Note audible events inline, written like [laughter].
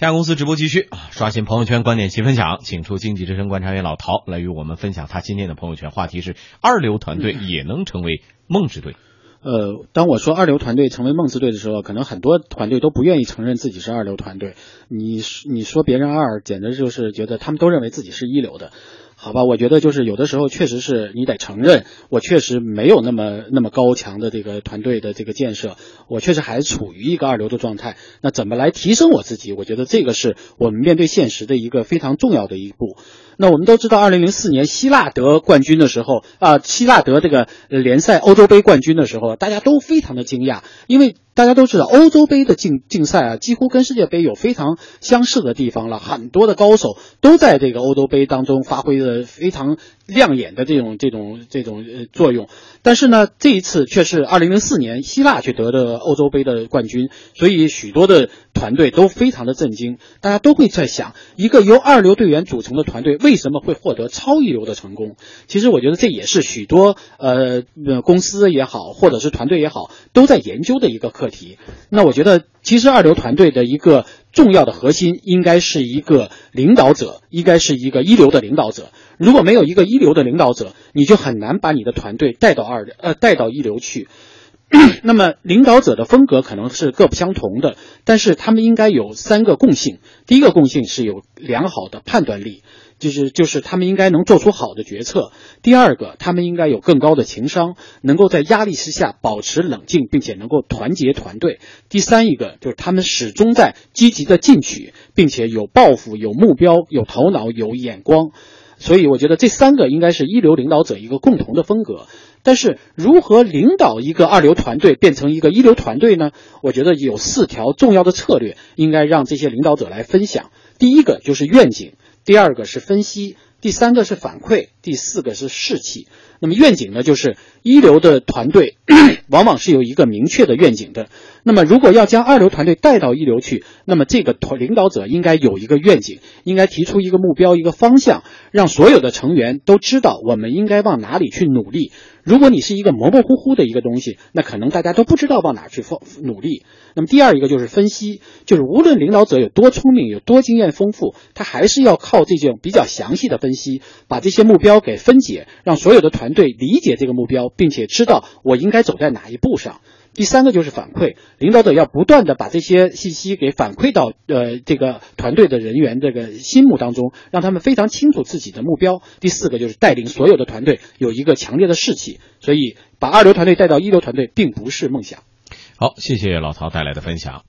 天下公司直播继续啊！刷新朋友圈观点齐分享，请出经济之声观察员老陶来与我们分享他今天的朋友圈话题是：二流团队也能成为梦之队。呃，当我说二流团队成为梦之队的时候，可能很多团队都不愿意承认自己是二流团队。你你说别人二，简直就是觉得他们都认为自己是一流的。好吧，我觉得就是有的时候确实是你得承认，我确实没有那么那么高强的这个团队的这个建设，我确实还处于一个二流的状态。那怎么来提升我自己？我觉得这个是我们面对现实的一个非常重要的一步。那我们都知道，二零零四年希腊得冠军的时候啊，希腊得这个联赛欧洲杯冠军的时候，大家都非常的惊讶，因为大家都知道欧洲杯的竞竞赛啊，几乎跟世界杯有非常相似的地方了，很多的高手都在这个欧洲杯当中发挥的呃非常亮眼的这种这种这种呃作用。但是呢，这一次却是二零零四年希腊去得的欧洲杯的冠军，所以许多的团队都非常的震惊，大家都会在想，一个由二流队员组成的团队为什么会获得超一流的成功？其实我觉得这也是许多呃公司也好，或者是团队也好，都在研究的一个课题。那我觉得，其实二流团队的一个重要的核心，应该是一个领导者，应该是一个一流的领导者。如果没有一个一流的领导者，你就很难把你的团队带到二呃带到一流去。[clears throat] 那么，领导者的风格可能是各不相同的，但是他们应该有三个共性。第一个共性是有良好的判断力。就是就是他们应该能做出好的决策。第二个，他们应该有更高的情商，能够在压力之下保持冷静，并且能够团结团队。第三一个就是他们始终在积极的进取，并且有抱负、有目标、有头脑、有眼光。所以我觉得这三个应该是一流领导者一个共同的风格。但是如何领导一个二流团队变成一个一流团队呢？我觉得有四条重要的策略应该让这些领导者来分享。第一个就是愿景。第二个是分析，第三个是反馈，第四个是士气。那么愿景呢，就是一流的团队 [clears throat] 往往是有一个明确的愿景的。那么如果要将二流团队带到一流去，那么这个团领导者应该有一个愿景，应该提出一个目标、一个方向，让所有的成员都知道我们应该往哪里去努力。如果你是一个模模糊糊的一个东西，那可能大家都不知道往哪去放努力。那么第二一个就是分析，就是无论领导者有多聪明、有多经验丰富，他还是要靠这种比较详细的分分析，把这些目标给分解，让所有的团队理解这个目标，并且知道我应该走在哪一步上。第三个就是反馈，领导者要不断的把这些信息给反馈到呃这个团队的人员这个心目当中，让他们非常清楚自己的目标。第四个就是带领所有的团队有一个强烈的士气，所以把二流团队带到一流团队并不是梦想。好，谢谢老曹带来的分享。